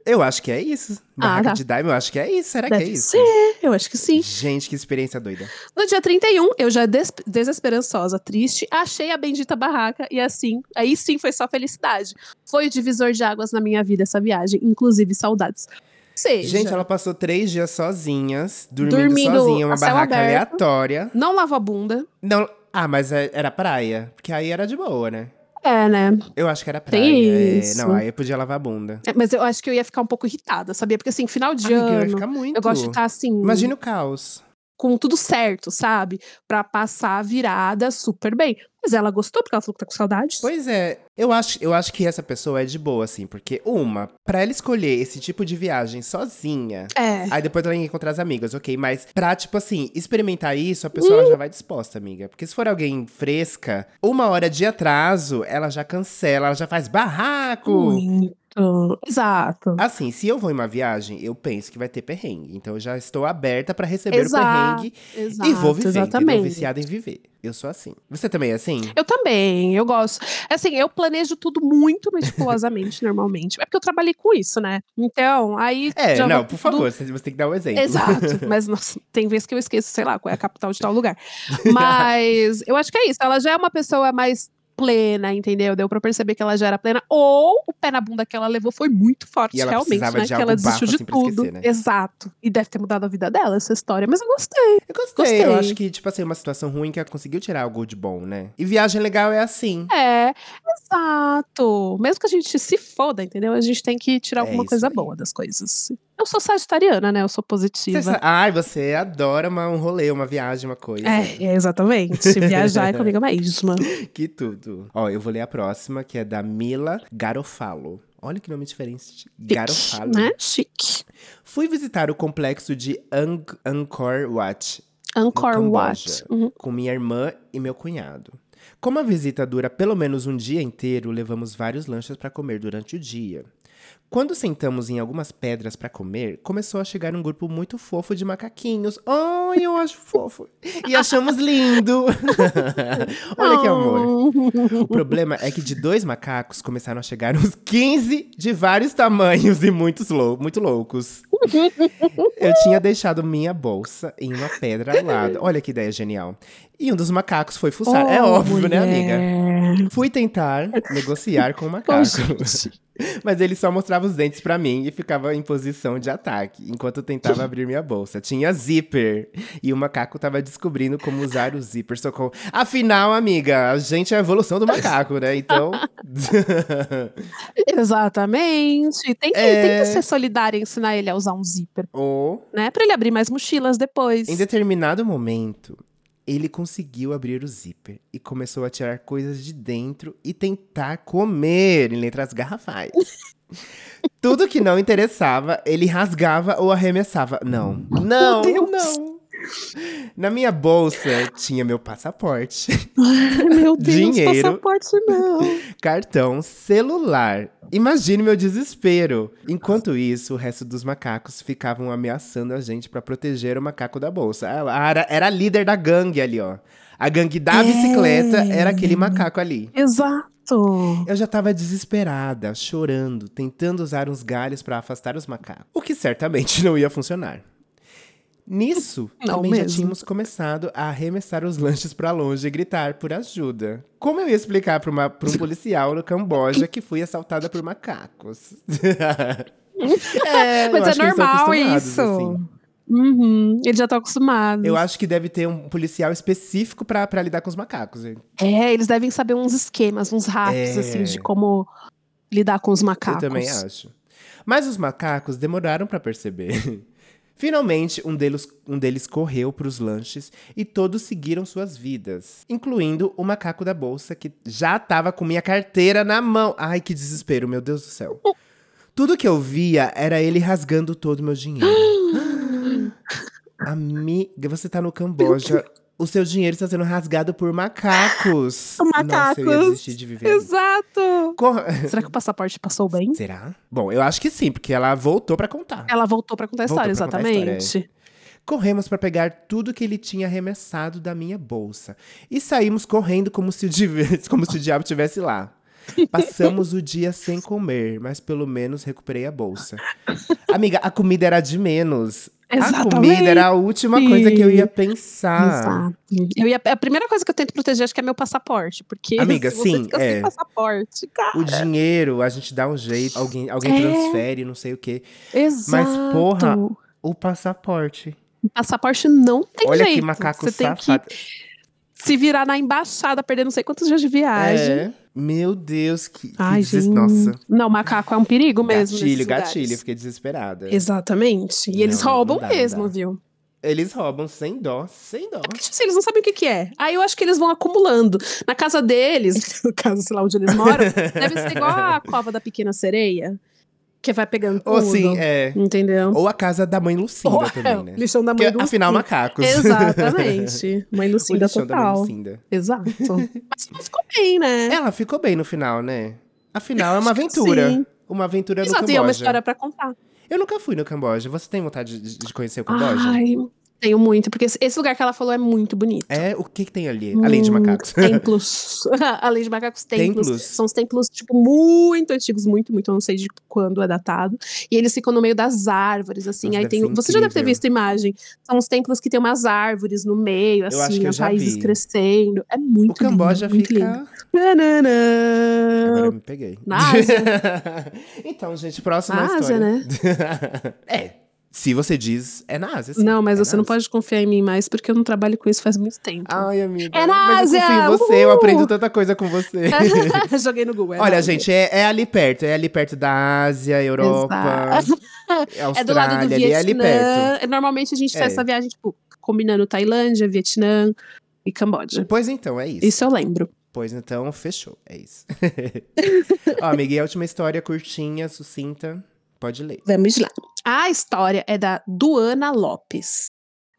Eu acho que é isso. Barraca tá. de Daime, eu acho que é isso. Será Deve que é isso? ser, eu acho que sim. Gente, que experiência doida. No dia 31, eu já des desesperançosa, triste, achei a bendita barraca e assim, aí sim foi só felicidade. Foi o divisor de águas na minha vida essa viagem, inclusive saudades. Seja, Gente, ela passou três dias sozinhas, dormindo, Dormindo sozinha, uma barraca aberto. aleatória. não lava a bunda. Não, ah, mas é- era praia. Porque aí era de boa, né? É, né? Eu acho que era praia. Tem é, isso. não, aí eu podia lavar a bunda. É, mas eu acho que eu ia ficar um pouco irritada, sabia? Porque assim, final de Amiga, eu ia ano, ficar muito. eu gosto de estar assim, Imagina o caos. com tudo certo, sabe? Pra passar a virada super bem. Mas ela gostou porque ela falou que tá com saudades. Pois é, eu acho, eu acho que essa pessoa é de boa, assim, porque, uma, pra ela escolher esse tipo de viagem sozinha. É. Aí depois ela ia encontrar as amigas, ok? Mas pra, tipo assim, experimentar isso, a pessoa ela já vai disposta, amiga. Porque se for alguém fresca, uma hora de atraso, ela já cancela, ela já faz barraco. Muito. Exato. Assim, se eu vou em uma viagem, eu penso que vai ter perrengue. Então eu já estou aberta pra receber Exato, o perrengue Exato. e vou viver. Exatamente. Viciada em viver. Eu sou assim. Você também é assim? Eu também, eu gosto. Assim, eu planejo tudo muito meticulosamente, normalmente. É porque eu trabalhei com isso, né? Então, aí. É, não, por favor, você você tem que dar um exemplo. Exato. Mas nossa, tem vezes que eu esqueço, sei lá, qual é a capital de tal lugar. Mas eu acho que é isso. Ela já é uma pessoa mais plena, entendeu? Deu pra perceber que ela já era plena. Ou o pé na bunda que ela levou foi muito forte, realmente, né? de que ela desistiu de assim, tudo. esquecer, né? Exato. E deve ter mudado a vida dela, essa história. Mas eu gostei. Eu gostei. Gostei. Eu acho que, tipo assim, uma situação ruim que ela conseguiu tirar algo de bom, né? E viagem legal é assim. É, exato. Mesmo que a gente se foda, entendeu? A gente tem que tirar É alguma coisa aí. boa das coisas. Eu sou sagitariana, né? Eu sou positiva. Você Ai, você adora uma- um rolê, uma viagem, uma coisa. É, é, exatamente. Viajar é comigo mesma. Que tudo. Ó, eu vou ler a próxima, que é da Mila Garofalo. Olha que nome diferente. Chique, Garofalo. Né? Chique. Fui visitar o complexo de Ang Angkor Wat Angkor Camboja. Wat. Uhum. com minha irmã e meu cunhado. Como a visita dura pelo menos um dia inteiro, levamos vários lanches para comer durante o dia. Quando sentamos em algumas pedras para comer, começou a chegar um grupo muito fofo de macaquinhos. Ai, eu acho fofo. E achamos lindo. Olha que amor. O problema é que de dois macacos começaram a chegar uns 15 de vários tamanhos e muitos lou muito loucos. Eu tinha deixado minha bolsa em uma pedra ao lado. Olha que ideia genial. E um dos macacos foi fuçar. é Oh, óbvio, né, amiga? mulher. Fui tentar negociar com o macaco. gente. Mas ele só mostrava os dentes pra mim e ficava em posição de ataque, enquanto eu tentava abrir minha bolsa. Tinha zíper. E o macaco tava descobrindo como usar o zíper. Socorro. Afinal, amiga, a gente é a evolução do macaco, né? Então. Exatamente. Tem que, É. tem que ser solidária e ensinar ele a usar um zíper, Ou, né? Pra ele abrir mais mochilas depois. em determinado momento, ele conseguiu abrir o zíper e começou a tirar coisas de dentro e tentar comer em letras garrafais. Tudo que não interessava, ele rasgava ou arremessava. Não, não, não. Na minha bolsa tinha meu passaporte, meu Deus, Dinheiro. passaporte não. cartão, celular. Imagine meu desespero. Enquanto isso, o resto dos macacos ficavam ameaçando a gente pra proteger o macaco da bolsa. Ela era, era a líder da gangue ali, ó. A gangue da É. bicicleta era aquele macaco ali. Exato. Eu já tava desesperada, chorando, tentando usar uns galhos pra afastar os macacos. O que certamente não ia funcionar. Nisso, Não também já mesmo. tínhamos começado a arremessar os lanches pra longe e gritar por ajuda. Como eu ia explicar pra um policial no Camboja que fui assaltada por macacos? é, Mas é eles estão normal acostumados, isso. assim. Uhum, Ele já tá acostumado. Eu acho que deve ter um policial específico pra, pra lidar com os macacos. hein? É, eles devem saber uns esquemas, uns hacks, É. assim, de como lidar com os macacos. Eu também acho. Mas os macacos demoraram pra perceber. Finalmente, um deles, um deles correu pros lanches e todos seguiram suas vidas, incluindo o macaco da bolsa que já tava com minha carteira na mão. Ai, que desespero, meu Deus do céu. Tudo que eu via era ele rasgando todo o meu dinheiro. Amiga, você tá no Camboja. O seu dinheiro está sendo rasgado por macacos. Nossa, eu ia Macacos. desistir de viver. Exato. Será que o passaporte passou bem? Será? Bom, eu acho que sim, porque ela voltou pra contar. Ela voltou pra contar a Voltou história, a história, exatamente. Corremos pra pegar tudo que ele tinha arremessado da minha bolsa e saímos correndo como se o, como se o diabo estivesse lá. Passamos o dia sem comer, mas pelo menos recuperei a bolsa. Amiga, a comida era de menos. A Exatamente. comida era a última coisa que eu ia pensar. Exato. Eu ia, a primeira coisa que eu tento proteger acho que é meu passaporte, porque Amiga, se sim, fica é. sem passaporte, cara. O dinheiro, a gente dá um jeito, alguém, alguém É. transfere, não sei o quê. Exato. porra, O passaporte. O passaporte não tem Olha jeito. que macaco Você tem safado. que se virar na embaixada, perder não sei quantos dias de viagem. É. Meu Deus, que, que Ai, deses- gente. Nossa. Não, macaco é um perigo mesmo. Gatilho, gatilho, lugares. fiquei desesperada. Exatamente. E eles Não, não roubam dá, mesmo, dá. viu? Eles roubam sem dó, sem dó. Porque, tipo assim, eles não sabem o que, que é. Aí eu acho que eles vão acumulando. Na casa deles, no caso, sei lá onde eles moram, deve ser igual a cova da pequena sereia. Que vai pegando tudo. Ou sim, é. Entendeu? Ou a casa da mãe Lucinda Ou também, né? Lixão da mãe Porque, do afinal, Lucinda. macacos. Exatamente. Mãe Lucinda lixão da mãe total. Lucinda. Exato. Mas mas ficou bem, né? Ela ficou bem no final, né? Afinal, é uma aventura. sim. Uma aventura no Exato, Camboja. e é uma história pra contar. Eu nunca fui no Camboja. Você tem vontade de, de conhecer o Camboja? Ai, tenho muito, porque esse- lugar que ela falou é muito bonito. É, o que, que tem ali? Além de Hum, macacos. Templos. Além de macacos, templos. Templos? São os templos, tipo, muito antigos, muito, muito. Eu não sei de quando é datado. E eles ficam no meio das árvores, assim. Nossa, aí tem. Você já deve ter visto a imagem. São os templos que tem umas árvores no meio, Eu assim, as raízes vi. crescendo. É o muito Camboja lindo, muito lindo. fica. Nananã. Agora eu me peguei. Na Ásia. então, gente, próxima Na Ásia, história. né? é. Se você diz, é na Ásia. sim. Não, mas É você não Ásia. pode confiar em mim mais, porque eu não trabalho com isso faz muito tempo. Ai, amiga. É na mas eu confio Ásia, em você, eu aprendo tanta coisa com você. Joguei no Google. é Olha, gente, é, é ali perto. É ali perto da Ásia, Europa. Exato. É do lado do Austrália, ali, é ali Vietnã. perto. Normalmente a gente É. faz essa viagem, tipo, combinando Tailândia, Vietnã e Camboja. Pois então, é isso. Isso eu lembro. Pois então, fechou. É isso. Ó, amiga, e a última história curtinha, sucinta. Pode ler. Vamos lá. A história é da Duana Lopes.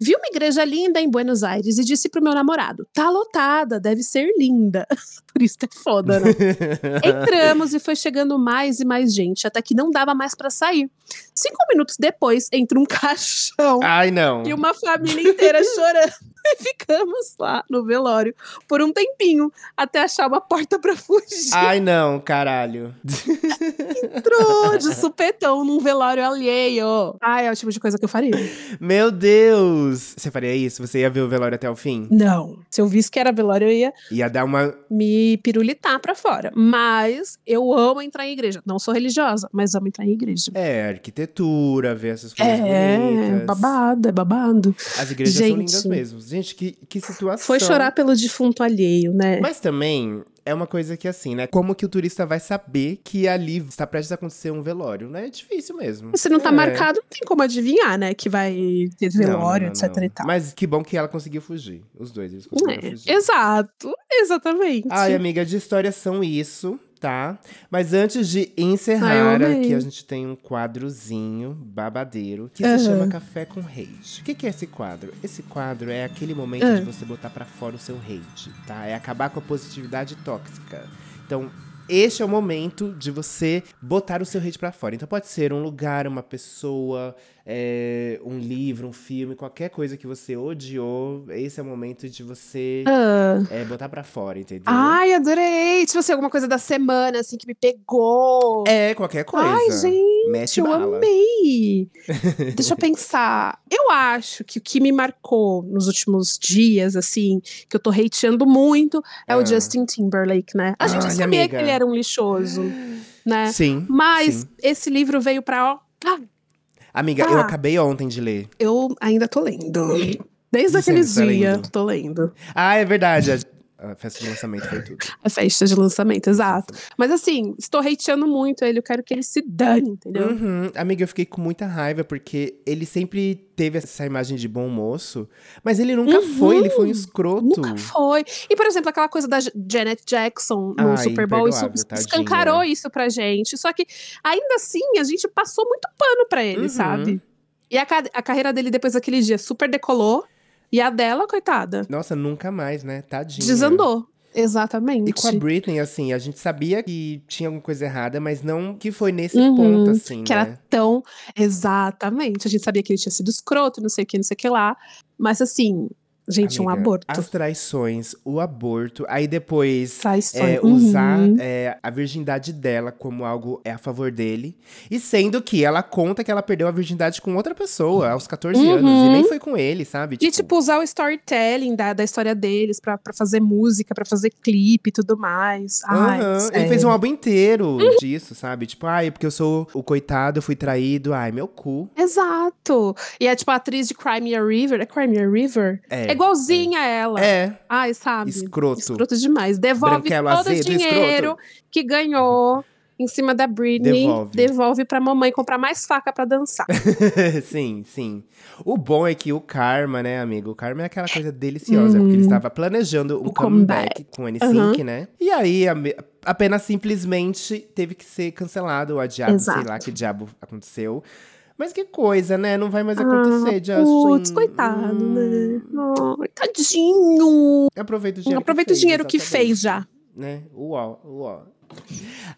Vi uma igreja linda em Buenos Aires e disse pro meu namorado: tá lotada, deve ser linda. Por isso que é foda, né? Entramos e foi chegando mais e mais gente, até que não dava mais pra sair. Cinco minutos depois, entra um caixão Ai, não. e uma família inteira chorando. E ficamos lá no velório por um tempinho, até achar uma porta pra fugir. Ai, não, caralho. Entrou de supetão num velório alheio. Ai, é o tipo de coisa que eu faria. Meu Deus! Você faria isso? Você ia ver o velório até o fim? Não. Se eu visse que era velório, eu ia Ia dar uma. me pirulitar pra fora. Mas eu amo entrar em igreja. Não sou religiosa, mas amo entrar em igreja. É, arquitetura, ver essas coisas É, bonitas. babado, é babado. As igrejas são Gente. lindas mesmo. Gente, que, que situação. Foi chorar pelo defunto alheio, né? Mas também é uma coisa que assim, né? Como que o turista vai saber que ali está prestes a acontecer um velório, né? É difícil mesmo. Se não tá É. marcado, não tem como adivinhar, né? Que vai ter Não, velório, não, etc não. e tal. Mas que bom que ela conseguiu fugir. Os dois, eles conseguiram É, fugir. exato, exatamente. Ai, amiga, de histórias são isso, tá? Mas antes de Ai, encerrar, amei. aqui a gente tem um quadrozinho babadeiro que Aham. se chama Café com Hate. O que, que é esse quadro? Esse quadro é aquele momento Ah. de você botar pra fora o seu hate, tá? É acabar com a positividade tóxica. Então, este é o momento de você botar o seu hate pra fora. Então pode ser um lugar, uma pessoa, é, um livro, um filme, qualquer coisa que você odiou. Esse é o momento de você Ah. é, botar pra fora, entendeu? Ai, adorei. Tipo assim, alguma coisa da semana, assim, que me pegou. É, qualquer coisa. Ai, gente, Mete eu bala. amei. Deixa eu pensar. Eu acho que o que me marcou nos últimos dias, assim, que eu tô hateando muito, é Ah. o Justin Timberlake, né? A gente Ai, sabia amiga. que ele era um lixoso, né? Sim. Mas sim. esse livro veio pra. ó, ah, Amiga, Ah. eu acabei ontem de ler. eu ainda tô lendo. Desde aqueles tá dias, lendo? tô lendo. Ah, é verdade. A festa de lançamento foi tudo. A festa de lançamento, exato. Mas assim, estou hateando muito ele, eu quero que ele se dane, entendeu? Uhum. Amiga, eu fiquei com muita raiva, porque ele sempre teve essa imagem de bom moço, mas ele nunca Uhum. foi, ele foi um escroto. Nunca foi. E, por exemplo, aquela coisa da Janet Jackson no Ai, Super Bowl, isso tadinha. escancarou isso pra gente. Só que, ainda assim, a gente passou muito pano pra ele, Uhum. sabe? E a, a carreira dele depois daquele dia super decolou. E a dela, coitada, Nossa, nunca mais, né? Tadinha. desandou. Exatamente. E com a Britney, assim, a gente sabia que tinha alguma coisa errada, mas não que foi nesse Uhum, ponto, assim, que né? era tão. Exatamente. A gente sabia que ele tinha sido escroto, não sei o que, não sei o que lá. Mas assim, gente, um Amiga, aborto. As traições, o aborto, aí depois é, uhum. usar é, a virgindade dela como algo é a favor dele. E sendo que ela conta que ela perdeu a virgindade com outra pessoa aos 14 Uhum. anos. E nem foi com ele, sabe? E, tipo, usar o storytelling da, da história deles pra, pra fazer música, pra fazer clipe e tudo mais. Ai, aham, ele fez um álbum inteiro disso, sabe? Tipo, ai, porque eu sou o coitado, eu fui traído. Ai, meu cu. Exato. E é tipo a atriz de Cry Me a River. É a River? É. É igualzinha a ela. É, Ai, sabe? escroto. Escroto demais. Devolve Branquelo todo o azedo, dinheiro que ganhou em cima da Britney. Devolve. Devolve pra mamãe comprar mais faca pra dançar. sim, sim. O bom é que o Karma, né, amigo? O Karma é aquela coisa deliciosa, porque ele estava planejando um O comeback, comeback. com o N5, né? E aí, apenas simplesmente teve que ser cancelado ou adiado, Exato. sei lá que diabo aconteceu. Mas que coisa, né? Não vai mais Ah, acontecer, Justin. Putz, coitado, né? Ai, tadinho. Aproveita o dinheiro Aproveita que o fez, dinheiro que fez já. Né? Uó, uó.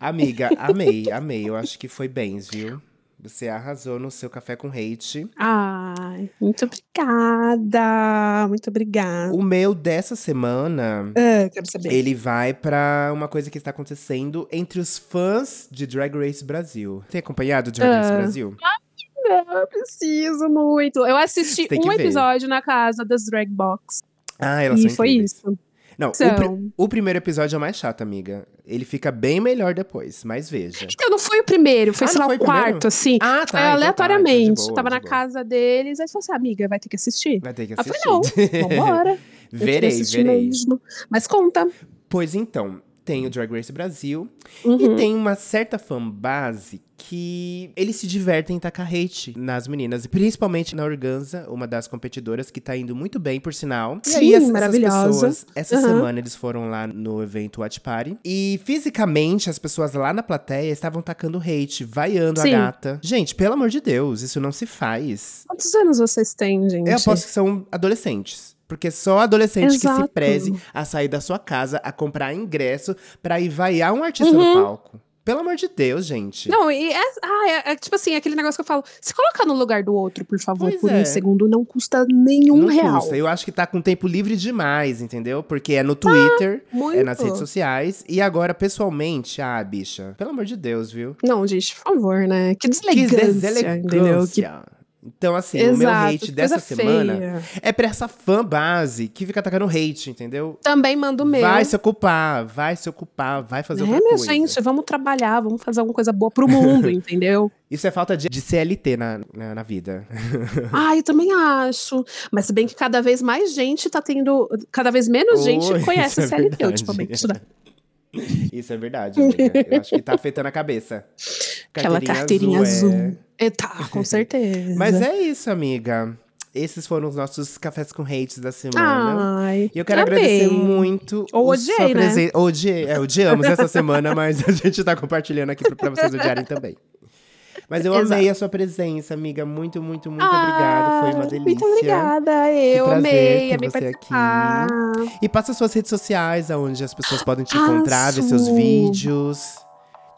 Amiga, amei, amei. Eu acho que foi bens, viu? Você arrasou no seu café com hate. Ai, muito obrigada. Muito obrigada. O meu dessa semana Ah, quero saber. Ele vai pra uma coisa que está acontecendo entre os fãs de Drag Race Brasil. Tem acompanhado o Drag Race Ah. Não, eu preciso muito. Eu assisti um ver. episódio na casa das Drag Box. Ah, elas e são foi incríveis. isso. Não, o, São. pri- o primeiro episódio é o mais chato, amiga. Ele fica bem melhor depois, mas veja. Então, não foi o primeiro, foi, Ah, sei lá, o o primeiro? quarto, assim. Ah, tá. Foi então tá, aleatoriamente. então de boa, Tava na boa. casa deles, aí falou assim: amiga, vai ter que assistir. Vai ter que Aí eu assistir. falei, não, vambora. Verei, assistir verei. mesmo. Mas conta. Pois então, tem o Drag Race Brasil. Uhum. E tem uma certa fanbase que eles se divertem em tacar hate nas meninas. E principalmente na Organza, uma das competidoras que tá indo muito bem, por sinal. e aí, Sim, essas, maravilhosa. pessoas, essa Uhum. semana eles foram lá no evento Watch Party. E fisicamente, as pessoas lá na plateia estavam tacando hate, vaiando Sim. a gata. Gente, pelo amor de Deus, isso não se faz. Quantos anos vocês têm, gente? Eu aposto que são adolescentes. Porque só adolescente que se Exato. preze a sair da sua casa, a comprar ingresso pra ir vaiar um artista Uhum. no palco. Pelo amor de Deus, gente. Não, e é, ah, é, é tipo assim, aquele negócio que eu falo. Se colocar no lugar do outro, por favor, Pois por é. um segundo, não custa nenhum não real. custa. Eu acho que tá com tempo livre demais, entendeu? Porque é no Twitter, Muito. é nas redes sociais. E agora, pessoalmente, ah, bicha, pelo amor de Deus, viu? Não, gente, por favor, né? Que Que deselegância, entendeu? Que deselegância. Então, assim, o meu Exato, hate dessa semana feia. é pra essa fã base que fica atacando hate, entendeu? Também mando o meu. Vai se ocupar, vai se ocupar, vai fazer é, outra minha coisa. gente, vamos trabalhar, vamos fazer alguma coisa boa pro mundo, entendeu? Isso é falta de, de CLT na, na, na vida. Ah, eu também acho. Mas se bem que cada vez mais gente tá tendo. Cada vez menos gente conhece é a CLT verdade. ultimamente, né? Isso é verdade, amiga. Eu acho que tá afetando a cabeça. Aquela carteirinha azul. é. É, tá, com certeza. Mas é isso, amiga. Esses foram os nossos cafés com hates da semana. Ai, E eu quero Ah, agradecer muito. Ou odiei, sua né? presen- Odiei, é, odiamos essa semana, mas a gente tá compartilhando aqui pra- vocês odiarem também. Mas eu Exato. amei a sua presença, amiga. Muito, muito, muito Ah, obrigado. Foi uma delícia. Muito obrigada, eu prazer amei, ter amei você participar. E passa suas redes sociais, aonde as pessoas podem te Ah, encontrar, ver seus vídeos,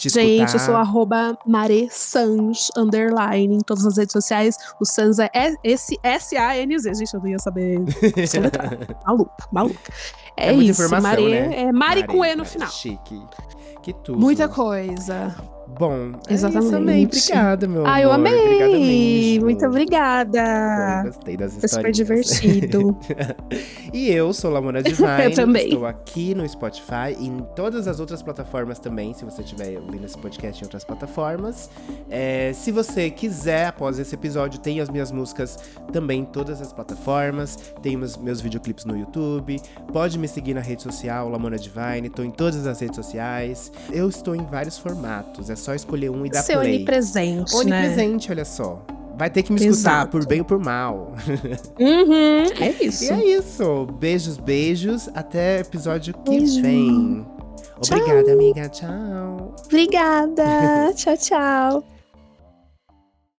te Gente, eu escutar. sou arroba Mare Sans, underline, em todas as redes sociais. O Sans é S- S-A-N-Z. Gente, eu não ia saber maluca, maluca. É, É isso, Mare, né? é Mari com E no final. Chique. Que tudo. Muita coisa. Bom, é isso, Exatamente. amei. Obrigada, meu Ah, eu amor. Obrigada amei! mesmo. Muito Foi, obrigada. gostei das Foi super divertido. E eu sou Lamona Divine. Eu também. Estou aqui no Spotify e em todas as outras plataformas também, se você estiver ouvindo esse podcast em outras plataformas. É, se você quiser, após esse episódio, tem as minhas músicas também em todas as plataformas. Tem meus, meus videoclipes no YouTube. Pode me seguir na rede social, Lamona Divine. Estou em todas as redes sociais. Eu estou em vários formatos. É só escolher um e dar Ser play. onipresente, né? Onipresente, olha só. Vai ter que me escutar Exato. por bem ou por mal. Uhum, é E isso. é isso. Beijos, beijos. Até episódio que Beijo. vem. Obrigada, amiga. Tchau. Obrigada. tchau, tchau.